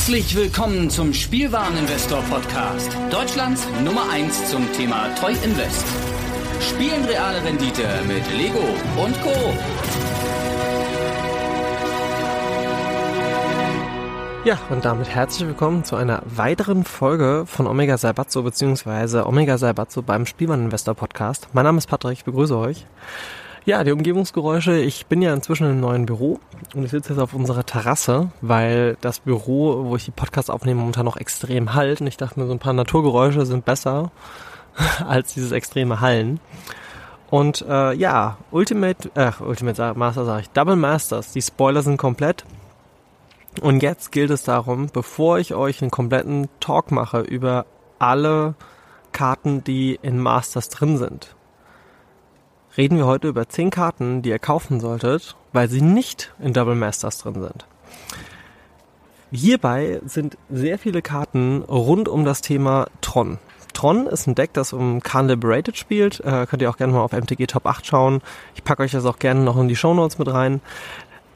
Herzlich willkommen zum Spielwareninvestor Podcast. Deutschlands Nummer 1 zum Thema Toy Invest. Spielen reale Rendite mit Lego und Co. Ja, und damit herzlich willkommen zu einer weiteren Folge von Omega Salbatzo bzw. Omega Salbatzo beim Spielwareninvestor Podcast. Mein Name ist Patrick, ich begrüße euch. Ja, die Umgebungsgeräusche. Ich bin ja inzwischen im neuen Büro und ich sitze jetzt auf unserer Terrasse, weil das Büro, wo ich die Podcasts aufnehme, momentan noch extrem halt. Und ich dachte mir, so ein paar Naturgeräusche sind besser als dieses extreme Hallen. Und äh, ja, Ultimate, äh, Ultimate Master sage ich, Double Masters, die Spoiler sind komplett. Und jetzt gilt es darum, bevor ich euch einen kompletten Talk mache über alle Karten, die in Masters drin sind, reden wir heute über 10 Karten, die ihr kaufen solltet, weil sie nicht in Double Masters drin sind. Hierbei sind sehr viele Karten rund um das Thema Tron. Tron ist ein Deck, das um Khan Liberated spielt. Äh, könnt ihr auch gerne mal auf MTG Top 8 schauen. Ich packe euch das auch gerne noch in die Show Notes mit rein.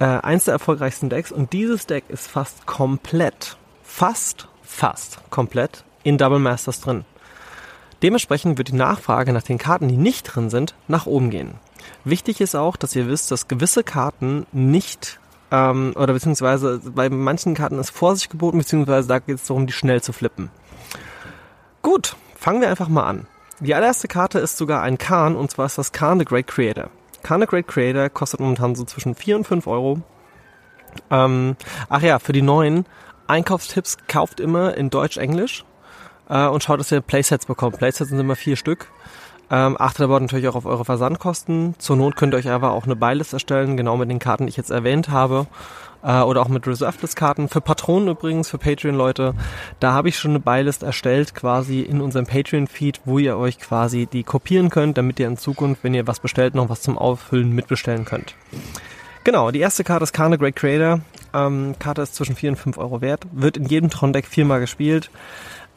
Äh, eins der erfolgreichsten Decks und dieses Deck ist fast komplett, fast, fast komplett in Double Masters drin. Dementsprechend wird die Nachfrage nach den Karten, die nicht drin sind, nach oben gehen. Wichtig ist auch, dass ihr wisst, dass gewisse Karten nicht ähm, oder beziehungsweise bei manchen Karten ist Vorsicht geboten, beziehungsweise da geht es darum, die schnell zu flippen. Gut, fangen wir einfach mal an. Die allererste Karte ist sogar ein Khan und zwar ist das Khan the Great Creator. Khan the Great Creator kostet momentan so zwischen 4 und 5 Euro. Ähm, ach ja, für die neuen Einkaufstipps kauft immer in Deutsch-Englisch äh, und schaut, dass ihr Playsets bekommt. Playsets sind immer vier Stück. Ähm, achtet aber natürlich auch auf eure Versandkosten. Zur Not könnt ihr euch aber auch eine Buylist erstellen, genau mit den Karten, die ich jetzt erwähnt habe. Äh, oder auch mit Reserved-Karten. Für Patronen übrigens, für Patreon-Leute, da habe ich schon eine Buylist erstellt, quasi in unserem Patreon-Feed, wo ihr euch quasi die kopieren könnt, damit ihr in Zukunft, wenn ihr was bestellt, noch was zum Auffüllen mitbestellen könnt. Genau, die erste Karte ist Karne Great Creator. Ähm, Karte ist zwischen 4 und 5 Euro wert. Wird in jedem Tron-Deck viermal gespielt.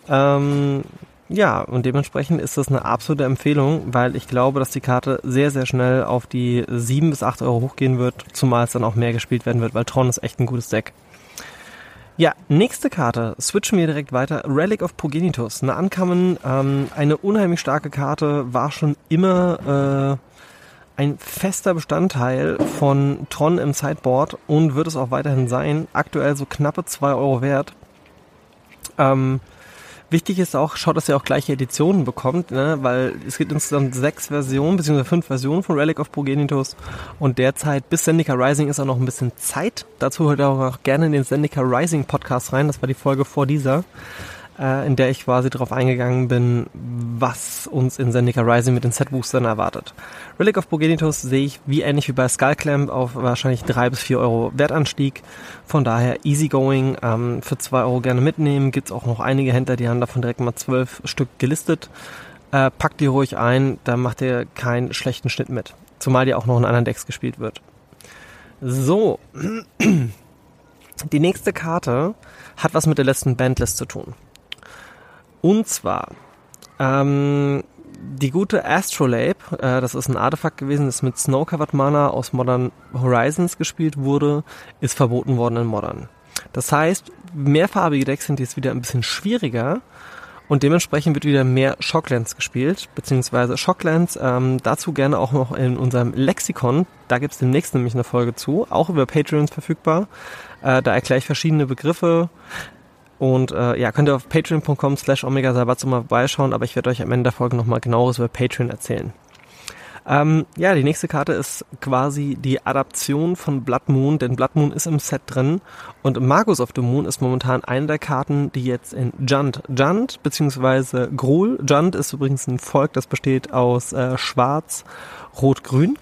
Ähm, ja, und dementsprechend ist das eine absolute Empfehlung, weil ich glaube, dass die Karte sehr, sehr schnell auf die 7 bis 8 Euro hochgehen wird, zumal es dann auch mehr gespielt werden wird, weil Tron ist echt ein gutes Deck. Ja, nächste Karte. Switchen wir direkt weiter. Relic of Progenitus. Eine Ankamen, ähm, eine unheimlich starke Karte, war schon immer äh, ein fester Bestandteil von Tron im Sideboard und wird es auch weiterhin sein. Aktuell so knappe 2 Euro wert. Ähm, Wichtig ist auch, schaut, dass ihr auch gleiche Editionen bekommt, ne? weil es gibt insgesamt sechs Versionen, beziehungsweise fünf Versionen von Relic of Progenitus und derzeit bis Zendika Rising ist auch noch ein bisschen Zeit. Dazu hört ihr auch gerne in den Zendika Rising Podcast rein, das war die Folge vor dieser in der ich quasi darauf eingegangen bin, was uns in Zendika Rising mit den Set-Boostern erwartet. Relic of Progenitus sehe ich wie ähnlich wie bei Skullclamp auf wahrscheinlich drei bis vier Euro Wertanstieg. Von daher easygoing, ähm, für zwei Euro gerne mitnehmen. Gibt's auch noch einige Händler, die haben davon direkt mal zwölf Stück gelistet. Äh, packt die ruhig ein, da macht ihr keinen schlechten Schnitt mit. Zumal die auch noch in anderen Decks gespielt wird. So. Die nächste Karte hat was mit der letzten Bandlist zu tun. Und zwar ähm, die gute Astrolabe, äh, das ist ein Artefakt gewesen, das mit Snow-Covered Mana aus Modern Horizons gespielt wurde, ist verboten worden in Modern. Das heißt, mehrfarbige Decks sind jetzt wieder ein bisschen schwieriger und dementsprechend wird wieder mehr Shocklands gespielt, beziehungsweise Shocklands, ähm, dazu gerne auch noch in unserem Lexikon, da gibt's demnächst nämlich eine Folge zu, auch über Patreons verfügbar. Äh, da erkläre ich verschiedene Begriffe, und äh, ja, könnt ihr auf patreon.com slash omega Sabatzo mal vorbeischauen, aber ich werde euch am Ende der Folge nochmal genaueres über Patreon erzählen. Ähm, ja, die nächste Karte ist quasi die Adaption von Blood Moon, denn Blood Moon ist im Set drin und Magus of the Moon ist momentan eine der Karten, die jetzt in Junt, Junt beziehungsweise Gruul, Junt ist übrigens ein Volk, das besteht aus äh, Schwarz, Rot, Grün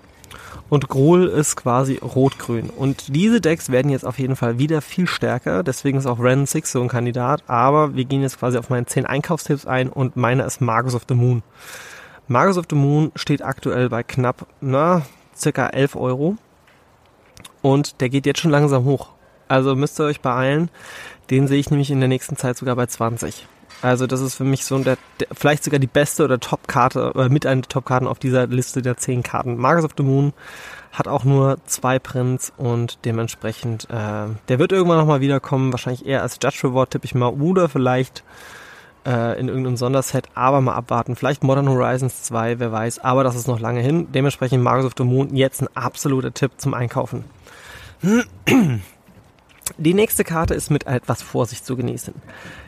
und Grohl ist quasi rot-grün. Und diese Decks werden jetzt auf jeden Fall wieder viel stärker, deswegen ist auch Ren 6 so ein Kandidat, aber wir gehen jetzt quasi auf meine 10 Einkaufstipps ein und meiner ist Magus of the Moon. Magus of the Moon steht aktuell bei knapp, na, circa 11 Euro und der geht jetzt schon langsam hoch. Also müsst ihr euch beeilen, den sehe ich nämlich in der nächsten Zeit sogar bei 20. Also das ist für mich so der, der vielleicht sogar die beste oder Top-Karte, oder mit einer der Top-Karten auf dieser Liste der zehn Karten. Magus of the Moon hat auch nur zwei Prints und dementsprechend, äh, der wird irgendwann nochmal wiederkommen, wahrscheinlich eher als Judge Reward tippe ich mal, oder vielleicht äh, in irgendeinem Sonderset, aber mal abwarten. Vielleicht Modern Horizons 2, wer weiß, aber das ist noch lange hin. Dementsprechend Magus of the Moon jetzt ein absoluter Tipp zum Einkaufen. Die nächste Karte ist mit etwas Vorsicht zu genießen.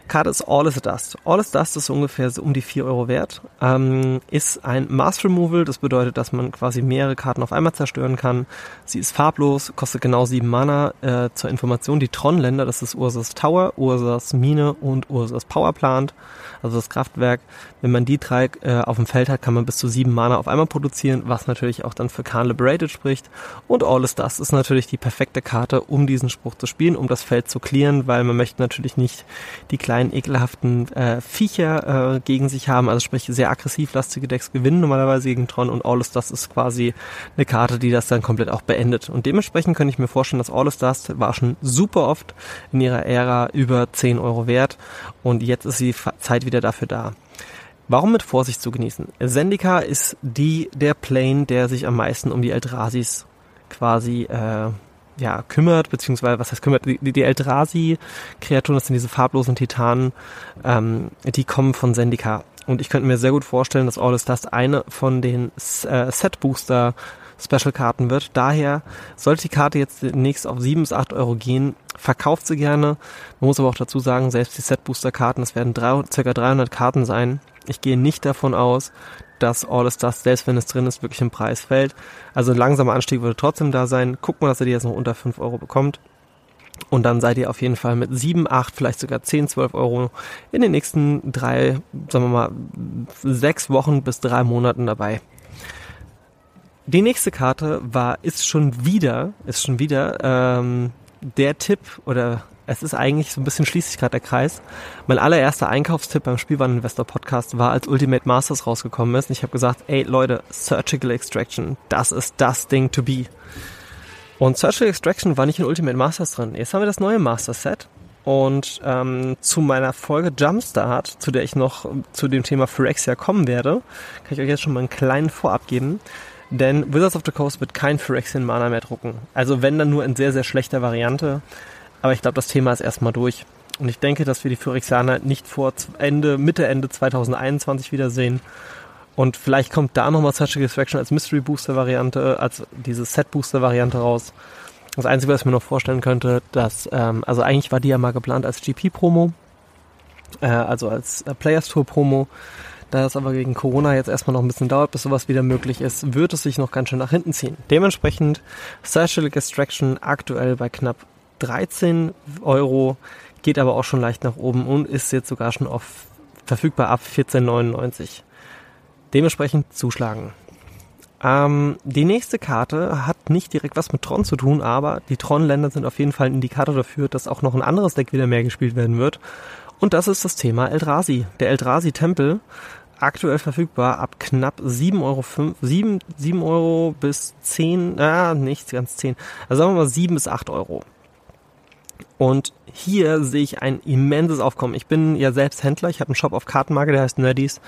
Karte ist All is Dust. All is Dust ist ungefähr so um die 4 Euro wert. Ähm, ist ein Mass Removal, das bedeutet, dass man quasi mehrere Karten auf einmal zerstören kann. Sie ist farblos, kostet genau 7 Mana. Äh, zur Information, die Tron-Länder, das ist Ursas Tower, Ursas Mine und Ursas Power Plant, also das Kraftwerk. Wenn man die drei äh, auf dem Feld hat, kann man bis zu 7 Mana auf einmal produzieren, was natürlich auch dann für Khan Liberated spricht. Und All is Dust ist natürlich die perfekte Karte, um diesen Spruch zu spielen, um das Feld zu clearen, weil man möchte natürlich nicht die kleinen kleinen ekelhaften äh, Viecher äh, gegen sich haben, also sprich sehr aggressiv lastige Decks gewinnen normalerweise gegen Tron und All das ist quasi eine Karte, die das dann komplett auch beendet. Und dementsprechend könnte ich mir vorstellen, dass All Stars war schon super oft in ihrer Ära über 10 Euro wert und jetzt ist die Zeit wieder dafür da. Warum mit Vorsicht zu genießen? Zendika ist die, der Plane, der sich am meisten um die Eldrasis quasi äh, ja, kümmert, beziehungsweise was heißt kümmert, die, die Eldrazi-Kreaturen, das sind diese farblosen Titanen, ähm, die kommen von Zendika. Und ich könnte mir sehr gut vorstellen, dass All is Dust eine von den äh, Set-Booster Special-Karten wird. Daher sollte die Karte jetzt demnächst auf 7 bis 8 Euro gehen, verkauft sie gerne. Man muss aber auch dazu sagen, selbst die Set-Booster-Karten, das werden drei, circa 300 Karten sein. Ich gehe nicht davon aus, dass All is Dust, selbst wenn es drin ist, wirklich im Preis fällt. Also ein langsamer Anstieg würde trotzdem da sein. Guckt mal, dass ihr die jetzt noch unter 5 Euro bekommt. Und dann seid ihr auf jeden Fall mit 7, 8, vielleicht sogar 10, 12 Euro in den nächsten drei, sagen wir mal, sechs Wochen bis drei Monaten dabei. Die nächste Karte war, ist schon wieder, ist schon wieder ähm, der Tipp oder es ist eigentlich so ein bisschen schließlich gerade der Kreis. Mein allererster Einkaufstipp beim Spielwareninvestor Podcast war, als Ultimate Masters rausgekommen ist. Und ich habe gesagt, ey Leute, Surgical Extraction, das ist das Ding to be. Und Surgical Extraction war nicht in Ultimate Masters drin. Jetzt haben wir das neue Master Set. Und ähm, zu meiner Folge Jumpstart, zu der ich noch zu dem Thema Phyrexia kommen werde, kann ich euch jetzt schon mal einen kleinen Vorab geben. Denn Wizards of the Coast wird kein Phyrexian Mana mehr drucken. Also wenn dann nur in sehr, sehr schlechter Variante. Aber ich glaube, das Thema ist erstmal durch. Und ich denke, dass wir die Phyrexianer nicht vor Ende, Mitte, Ende 2021 wiedersehen. Und vielleicht kommt da nochmal Surgical Extraction als Mystery Booster Variante, als diese Set Booster Variante raus. Das Einzige, was ich mir noch vorstellen könnte, dass, ähm, also eigentlich war die ja mal geplant als GP Promo, äh, also als äh, Players Tour Promo. Da es aber gegen Corona jetzt erstmal noch ein bisschen dauert, bis sowas wieder möglich ist, wird es sich noch ganz schön nach hinten ziehen. Dementsprechend Surgical Extraction aktuell bei knapp 13 Euro, geht aber auch schon leicht nach oben und ist jetzt sogar schon auf verfügbar ab 14,99. Dementsprechend zuschlagen. Ähm, die nächste Karte hat nicht direkt was mit Tron zu tun, aber die Tron-Länder sind auf jeden Fall ein Indikator dafür, dass auch noch ein anderes Deck wieder mehr gespielt werden wird. Und das ist das Thema Eldrazi. Der Eldrazi-Tempel, aktuell verfügbar ab knapp 7 Euro, 5, 7, 7 Euro bis 10, ah, nicht ganz 10, also sagen wir mal 7 bis 8 Euro. Und hier sehe ich ein immenses Aufkommen. Ich bin ja selbst Händler, ich habe einen Shop auf Kartenmarke, der heißt Nerdies,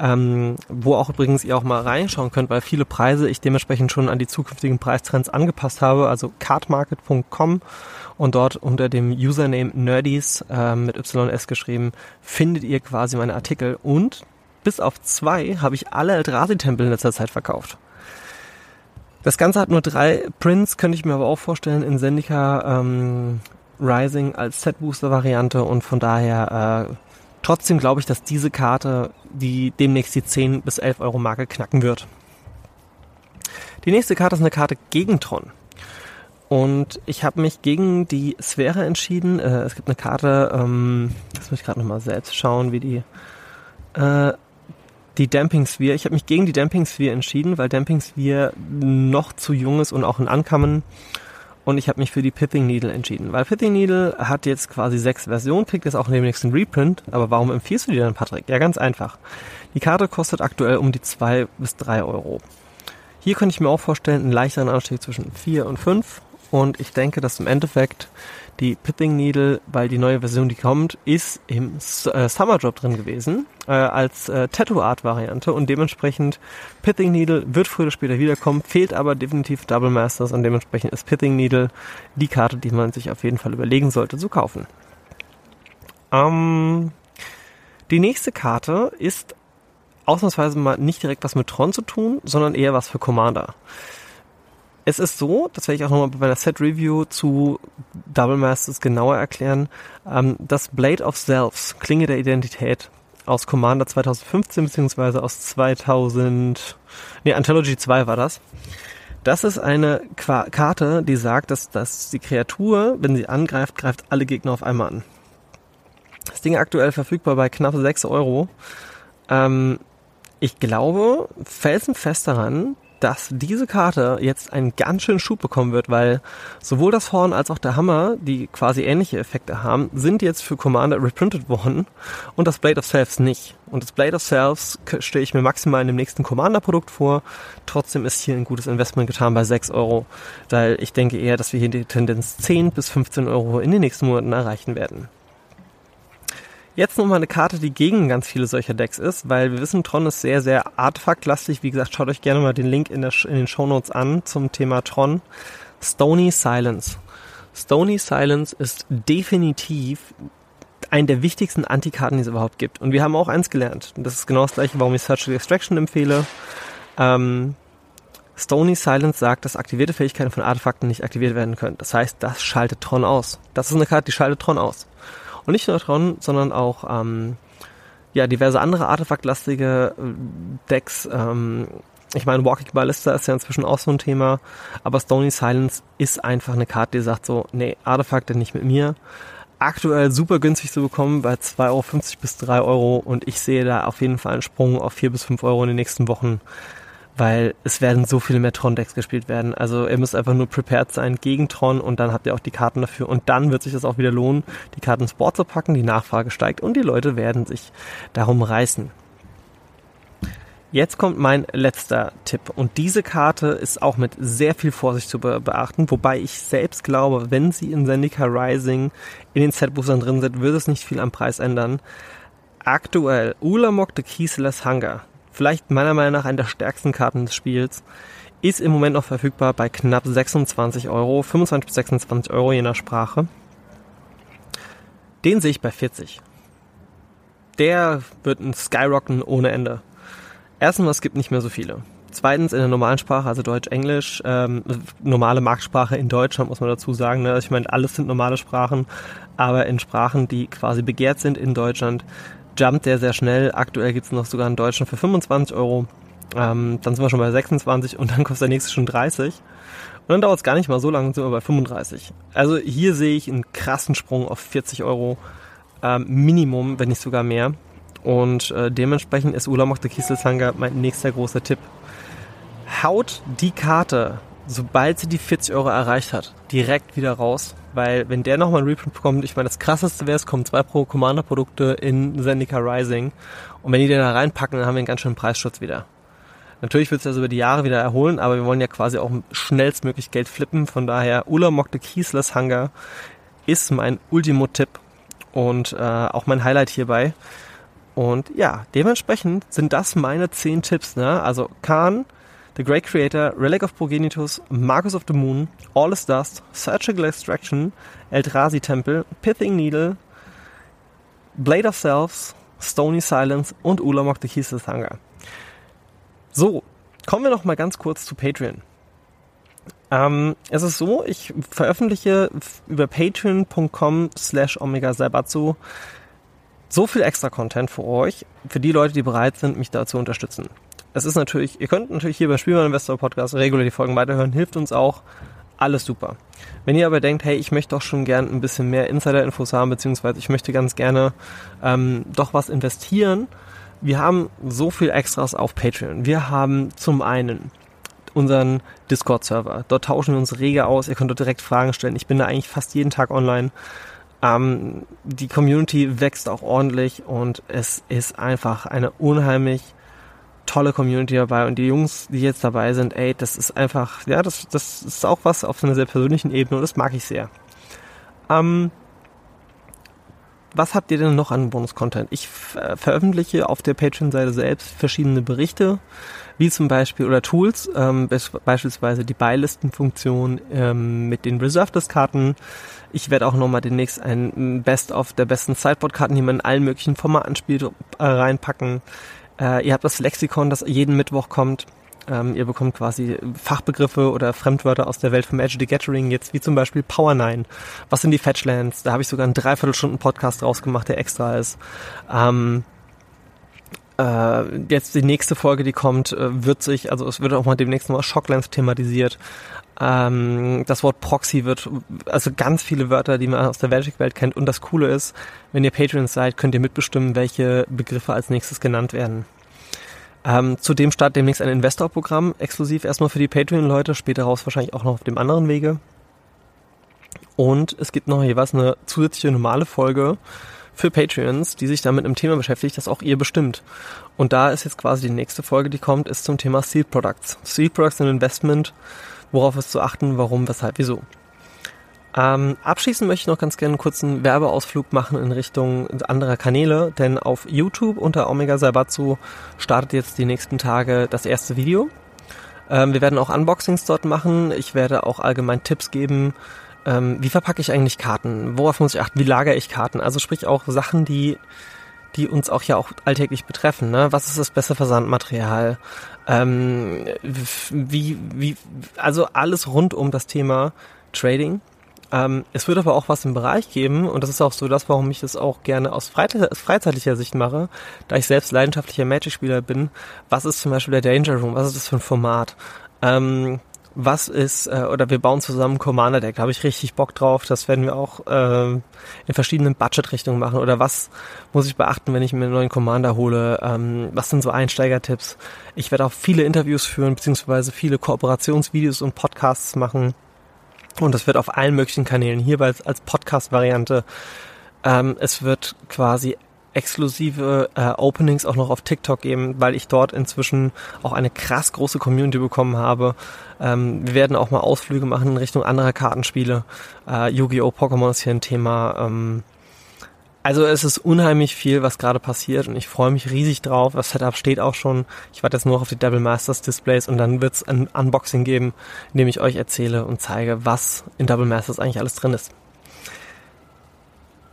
ähm, wo auch übrigens ihr auch mal reinschauen könnt, weil viele Preise ich dementsprechend schon an die zukünftigen Preistrends angepasst habe, also cardmarket.com und dort unter dem Username Nerdies äh, mit YS geschrieben, findet ihr quasi meine Artikel und bis auf zwei habe ich alle Eldrazi-Tempel in letzter Zeit verkauft. Das Ganze hat nur drei Prints, könnte ich mir aber auch vorstellen, in Sendika ähm, Rising als Set-Booster-Variante und von daher äh, trotzdem glaube ich, dass diese Karte die demnächst die 10 bis 11 Euro Marke knacken wird. Die nächste Karte ist eine Karte gegen Tron. Und ich habe mich gegen die Sphäre entschieden. Äh, es gibt eine Karte, ähm, das muss ich gerade nochmal selbst schauen, wie die äh, die Damping Sphere. Ich habe mich gegen die Damping Sphere entschieden, weil Damping Sphere noch zu jung ist und auch in Ankommen und ich habe mich für die Pithing Needle entschieden, weil Pithing Needle hat jetzt quasi sechs Versionen, kriegt jetzt auch in dem nächsten Reprint. Aber warum empfiehlst du die dann, Patrick? Ja, ganz einfach. Die Karte kostet aktuell um die zwei bis drei Euro. Hier könnte ich mir auch vorstellen, einen leichteren Anstieg zwischen vier und fünf Und ich denke, dass im Endeffekt die Pithing Needle, weil die neue Version, die kommt, ist im äh, Summer Drop drin gewesen, äh, als äh, Tattoo Art Variante und dementsprechend Pithing Needle wird früher oder später wiederkommen, fehlt aber definitiv Double Masters und dementsprechend ist Pithing Needle die Karte, die man sich auf jeden Fall überlegen sollte zu kaufen. Ähm, die nächste Karte ist ausnahmsweise mal nicht direkt was mit Tron zu tun, sondern eher was für Commander. Es ist so, das werde ich auch nochmal bei meiner Set-Review zu Double Masters genauer erklären, ähm, das Blade of Selves, Klinge der Identität, aus Commander 2015 beziehungsweise aus 2000, nee, Anthology 2 war das. Das ist eine Qua Karte, die sagt, dass, dass die Kreatur, wenn sie angreift, greift alle Gegner auf einmal an. Das Ding aktuell verfügbar bei knapp 6 Euro. Ähm, ich glaube felsenfest daran, dass diese Karte jetzt einen ganz schönen Schub bekommen wird, weil sowohl das Horn als auch der Hammer, die quasi ähnliche Effekte haben, sind jetzt für Commander reprintet worden und das Blade of Selves nicht. Und das Blade of Selves stelle ich mir maximal in dem nächsten Commander-Produkt vor. Trotzdem ist hier ein gutes Investment getan bei 6 Euro, weil ich denke eher, dass wir hier die Tendenz 10 bis 15 Euro in den nächsten Monaten erreichen werden. Jetzt nochmal eine Karte, die gegen ganz viele solcher Decks ist, weil wir wissen, Tron ist sehr, sehr artefaktlastig. Wie gesagt, schaut euch gerne mal den Link in, der, in den Show Notes an zum Thema Tron. Stony Silence. Stony Silence ist definitiv eine der wichtigsten Antikarten, die es überhaupt gibt. Und wir haben auch eins gelernt. Und das ist genau das gleiche, warum ich Surgical Extraction empfehle. Ähm, Stony Silence sagt, dass aktivierte Fähigkeiten von Artefakten nicht aktiviert werden können. Das heißt, das schaltet Tron aus. Das ist eine Karte, die schaltet Tron aus. Und nicht nur Tron, sondern auch ähm, ja, diverse andere artefaktlastige äh, Decks. Ähm, ich meine, Walking Ballista ist ja inzwischen auch so ein Thema, aber Stony Silence ist einfach eine Karte, die sagt so, nee, Artefakte nicht mit mir. Aktuell super günstig zu bekommen bei 2,50 Euro bis 3 Euro und ich sehe da auf jeden Fall einen Sprung auf 4 bis 5 Euro in den nächsten Wochen weil es werden so viele mehr Tron-Decks gespielt werden. Also ihr müsst einfach nur prepared sein gegen Tron und dann habt ihr auch die Karten dafür und dann wird sich das auch wieder lohnen, die Karten ins Board zu packen, die Nachfrage steigt und die Leute werden sich darum reißen. Jetzt kommt mein letzter Tipp und diese Karte ist auch mit sehr viel Vorsicht zu beachten, wobei ich selbst glaube, wenn sie in Zendika Rising in den Set-Boostern drin sind, wird es nicht viel am Preis ändern. Aktuell Ulamog the Keyless Hunger vielleicht meiner Meinung nach eine der stärksten Karten des Spiels, ist im Moment noch verfügbar bei knapp 26 Euro, 25 bis 26 Euro je nach Sprache. Den sehe ich bei 40. Der wird ein Skyrocken ohne Ende. Erstens, es gibt nicht mehr so viele. Zweitens in der normalen Sprache, also Deutsch, Englisch, ähm, normale Marktsprache in Deutschland muss man dazu sagen. Ne? Ich meine, alles sind normale Sprachen, aber in Sprachen, die quasi begehrt sind in Deutschland, jumpt der sehr schnell. Aktuell gibt's noch sogar einen deutschen für 25 Euro. Ähm, dann sind wir schon bei 26 und dann kostet der nächste schon 30. Und dann dauert es gar nicht mal so lange, sind wir bei 35. Also hier sehe ich einen krassen Sprung auf 40 Euro ähm, Minimum, wenn nicht sogar mehr. Und äh, dementsprechend ist Ulamog der Kieselsanger mein nächster großer Tipp. Haut die Karte, sobald sie die 40 Euro erreicht hat, direkt wieder raus weil wenn der nochmal ein Reprint bekommt, ich meine, das krasseste wäre, es kommen zwei Pro Commander Produkte in Zendika Rising und wenn die den da reinpacken, dann haben wir einen ganz schönen Preisschutz wieder. Natürlich wird es das über die Jahre wieder erholen, aber wir wollen ja quasi auch schnellstmöglich Geld flippen, von daher Ulamog the Keyless Hunger ist mein Ultimo-Tipp und äh, auch mein Highlight hierbei. Und ja, dementsprechend sind das meine zehn Tipps. Ne? Also Khan, The Great Creator, Relic of Progenitus, Marcus of the Moon, All is Dust, Surgical Extraction, Eldrazi Temple, Pithing Needle, Blade of Selves, Stony Silence und Ulamog the of Hunger. So, kommen wir noch mal ganz kurz zu Patreon. Ähm, es ist so, ich veröffentliche über patreon.com slash omega so viel extra Content für euch, für die Leute, die bereit sind, mich da zu unterstützen es ist natürlich, ihr könnt natürlich hier beim Spielmann Investor Podcast regulär die Folgen weiterhören, hilft uns auch. Alles super. Wenn ihr aber denkt, hey, ich möchte doch schon gern ein bisschen mehr Insider-Infos haben, beziehungsweise ich möchte ganz gerne ähm, doch was investieren, wir haben so viel Extras auf Patreon. Wir haben zum einen unseren Discord-Server. Dort tauschen wir uns rege aus. Ihr könnt dort direkt Fragen stellen. Ich bin da eigentlich fast jeden Tag online. Ähm, die Community wächst auch ordentlich und es ist einfach eine unheimlich tolle Community dabei und die Jungs, die jetzt dabei sind, ey, das ist einfach, ja, das, das ist auch was auf einer sehr persönlichen Ebene und das mag ich sehr. Ähm, was habt ihr denn noch an Bonus-Content? Ich veröffentliche auf der Patreon-Seite selbst verschiedene Berichte, wie zum Beispiel oder Tools, ähm, beispielsweise die Beilistenfunktion ähm, mit den Reserved-Karten. Ich werde auch nochmal demnächst ein Best-of der besten Sideboard-Karten, die man in allen möglichen Formaten spielt, äh, reinpacken. Äh, ihr habt das Lexikon, das jeden Mittwoch kommt. Ähm, ihr bekommt quasi Fachbegriffe oder Fremdwörter aus der Welt vom Magic the Gathering, jetzt wie zum Beispiel Power 9. Was sind die Fetchlands? Da habe ich sogar einen Dreiviertelstunden Podcast rausgemacht, der extra ist. Ähm, äh, jetzt die nächste Folge, die kommt, äh, wird sich, also es wird auch mal demnächst mal Shocklands thematisiert. Ähm, das Wort Proxy wird, also ganz viele Wörter, die man aus der Magic-Welt kennt. Und das Coole ist, wenn ihr Patreons seid, könnt ihr mitbestimmen, welche Begriffe als nächstes genannt werden. Ähm, zudem startet demnächst ein Investor-Programm, exklusiv erstmal für die Patreon-Leute, später raus wahrscheinlich auch noch auf dem anderen Wege. Und es gibt noch jeweils eine zusätzliche normale Folge für Patreons, die sich damit im Thema beschäftigt, das auch ihr bestimmt. Und da ist jetzt quasi die nächste Folge, die kommt, ist zum Thema Seed Products. Seed Products sind Investment, worauf ist zu achten, warum, weshalb, wieso. Ähm, abschließend möchte ich noch ganz gerne einen kurzen Werbeausflug machen in Richtung anderer Kanäle, denn auf YouTube unter Omega Saibatsu startet jetzt die nächsten Tage das erste Video. Ähm, wir werden auch Unboxings dort machen. Ich werde auch allgemein Tipps geben. Ähm, wie verpacke ich eigentlich Karten? Worauf muss ich achten? Wie lagere ich Karten? Also sprich auch Sachen, die die uns auch ja auch alltäglich betreffen. Ne? Was ist das beste Versandmaterial? Ähm, wie, wie, also alles rund um das Thema Trading ähm, es wird aber auch was im Bereich geben, und das ist auch so das, warum ich das auch gerne aus freizeitlicher Sicht mache, da ich selbst leidenschaftlicher Magic-Spieler bin. Was ist zum Beispiel der Danger Room? Was ist das für ein Format? Ähm, was ist, äh, oder wir bauen zusammen Commander Deck, da habe ich richtig Bock drauf. Das werden wir auch äh, in verschiedenen Budget-Richtungen machen. Oder was muss ich beachten, wenn ich mir einen neuen Commander hole? Ähm, was sind so Einsteigertipps? Ich werde auch viele Interviews führen, beziehungsweise viele Kooperationsvideos und Podcasts machen. Und das wird auf allen möglichen Kanälen, hierbei als Podcast-Variante. Ähm, es wird quasi exklusive äh, Openings auch noch auf TikTok geben, weil ich dort inzwischen auch eine krass große Community bekommen habe. Ähm, wir werden auch mal Ausflüge machen in Richtung anderer Kartenspiele. Äh, Yu-Gi-Oh! Pokémon ist hier ein Thema. Ähm, also es ist unheimlich viel, was gerade passiert und ich freue mich riesig drauf. Das Setup steht auch schon. Ich warte jetzt nur auf die Double Masters Displays und dann wird es ein Unboxing geben, in dem ich euch erzähle und zeige, was in Double Masters eigentlich alles drin ist.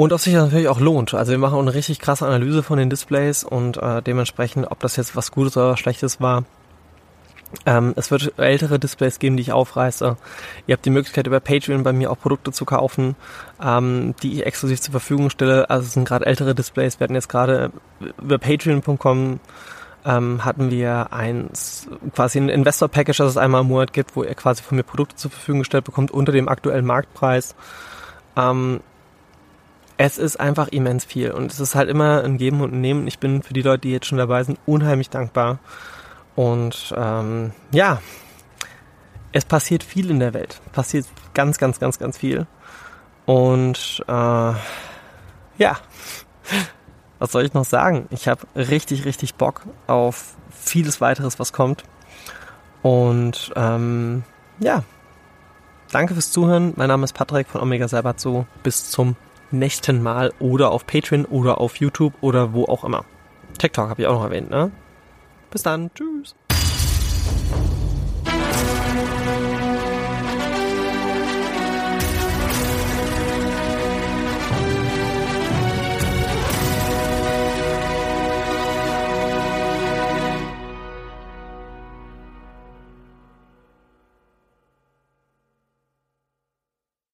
Und ob sich das natürlich auch lohnt. Also wir machen auch eine richtig krasse Analyse von den Displays und äh, dementsprechend, ob das jetzt was Gutes oder Schlechtes war, ähm, es wird ältere Displays geben, die ich aufreiße. Ihr habt die Möglichkeit über Patreon bei mir auch Produkte zu kaufen, ähm, die ich exklusiv zur Verfügung stelle. Also es sind gerade ältere Displays. Wir hatten jetzt gerade über Patreon.com ähm, hatten wir eins, quasi ein Investor Package, das es einmal im Monat gibt, wo ihr quasi von mir Produkte zur Verfügung gestellt bekommt unter dem aktuellen Marktpreis. Ähm, es ist einfach immens viel und es ist halt immer ein Geben und ein Nehmen. Ich bin für die Leute, die jetzt schon dabei sind, unheimlich dankbar. Und ähm, ja, es passiert viel in der Welt. Passiert ganz, ganz, ganz, ganz viel. Und äh, ja, was soll ich noch sagen? Ich habe richtig, richtig Bock auf vieles weiteres, was kommt. Und ähm, ja, danke fürs Zuhören. Mein Name ist Patrick von Omega Sabatso. Bis zum nächsten Mal oder auf Patreon oder auf YouTube oder wo auch immer. TikTok habe ich auch noch erwähnt, ne? Bis dann. Tschüss.